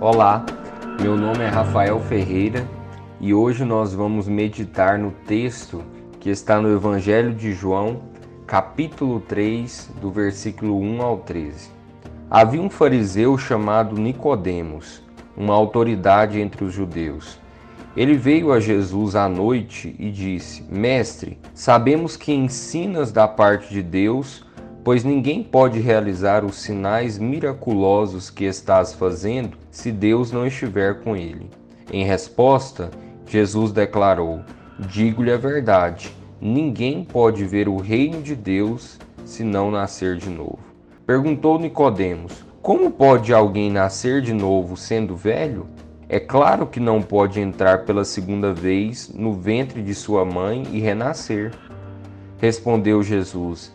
Olá, meu nome é Rafael Ferreira e hoje nós vamos meditar no texto que está no Evangelho de João, capítulo 3, do versículo 1 ao 13. Havia um fariseu chamado Nicodemos, uma autoridade entre os judeus. Ele veio a Jesus à noite e disse: Mestre, sabemos que ensinas da parte de Deus, pois ninguém pode realizar os sinais miraculosos que estás fazendo se Deus não estiver com ele. Em resposta, Jesus declarou: Digo-lhe a verdade, ninguém pode ver o reino de Deus se não nascer de novo. Perguntou Nicodemos: Como pode alguém nascer de novo sendo velho? É claro que não pode entrar pela segunda vez no ventre de sua mãe e renascer. Respondeu Jesus: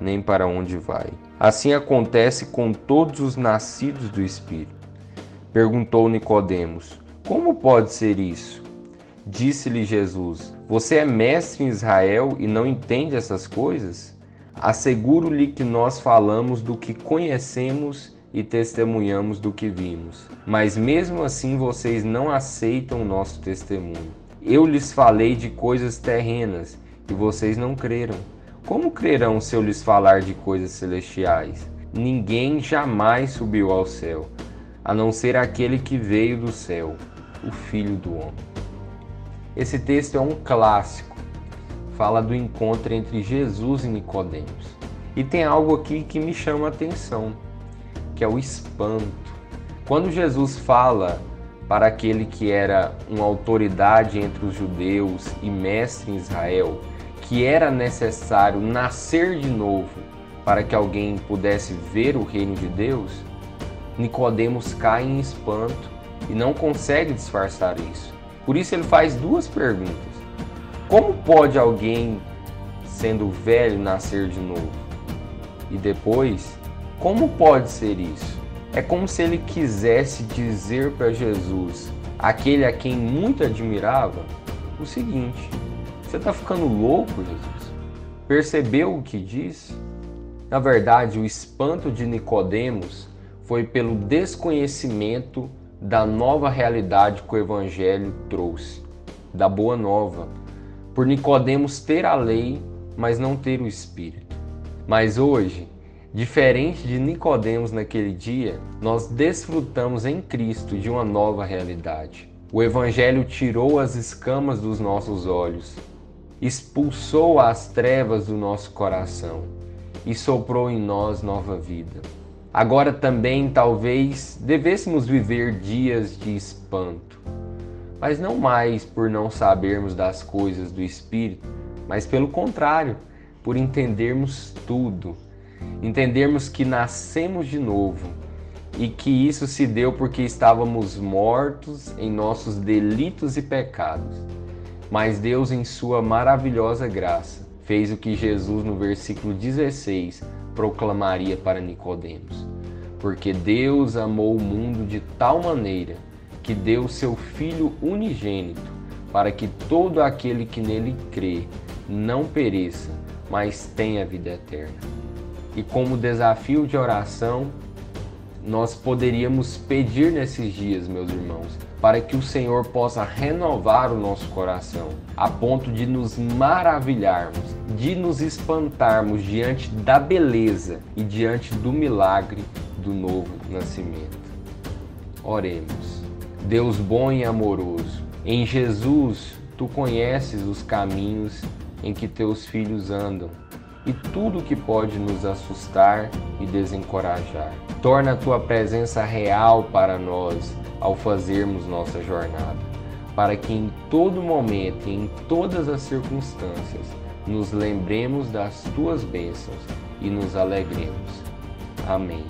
nem para onde vai. Assim acontece com todos os nascidos do Espírito. Perguntou Nicodemos: Como pode ser isso? Disse-lhe Jesus: Você é mestre em Israel e não entende essas coisas? Asseguro-lhe que nós falamos do que conhecemos e testemunhamos do que vimos. Mas mesmo assim vocês não aceitam o nosso testemunho. Eu lhes falei de coisas terrenas e vocês não creram. Como crerão se eu lhes falar de coisas celestiais? Ninguém jamais subiu ao céu, a não ser aquele que veio do céu, o Filho do Homem. Esse texto é um clássico. Fala do encontro entre Jesus e Nicodemos. E tem algo aqui que me chama a atenção, que é o espanto. Quando Jesus fala para aquele que era uma autoridade entre os judeus e mestre em Israel, que era necessário nascer de novo para que alguém pudesse ver o reino de Deus, Nicodemos cai em espanto e não consegue disfarçar isso. Por isso ele faz duas perguntas: Como pode alguém sendo velho nascer de novo? E depois, como pode ser isso? É como se ele quisesse dizer para Jesus, aquele a quem muito admirava, o seguinte: você está ficando louco, Jesus? Percebeu o que disse? Na verdade, o espanto de Nicodemos foi pelo desconhecimento da nova realidade que o evangelho trouxe, da boa nova. Por Nicodemos ter a lei, mas não ter o espírito. Mas hoje, diferente de Nicodemos naquele dia, nós desfrutamos em Cristo de uma nova realidade. O evangelho tirou as escamas dos nossos olhos expulsou as trevas do nosso coração e soprou em nós nova vida. Agora também talvez devêssemos viver dias de espanto, mas não mais por não sabermos das coisas do Espírito, mas pelo contrário, por entendermos tudo, entendermos que nascemos de novo e que isso se deu porque estávamos mortos em nossos delitos e pecados mas Deus, em sua maravilhosa graça, fez o que Jesus no versículo 16 proclamaria para Nicodemos. Porque Deus amou o mundo de tal maneira que deu seu filho unigênito, para que todo aquele que nele crê não pereça, mas tenha vida eterna. E como desafio de oração, nós poderíamos pedir nesses dias, meus irmãos, para que o Senhor possa renovar o nosso coração, a ponto de nos maravilharmos, de nos espantarmos diante da beleza e diante do milagre do novo nascimento. Oremos. Deus bom e amoroso, em Jesus tu conheces os caminhos em que teus filhos andam e tudo que pode nos assustar e desencorajar. Torna a tua presença real para nós ao fazermos nossa jornada, para que em todo momento e em todas as circunstâncias nos lembremos das tuas bênçãos e nos alegremos. Amém.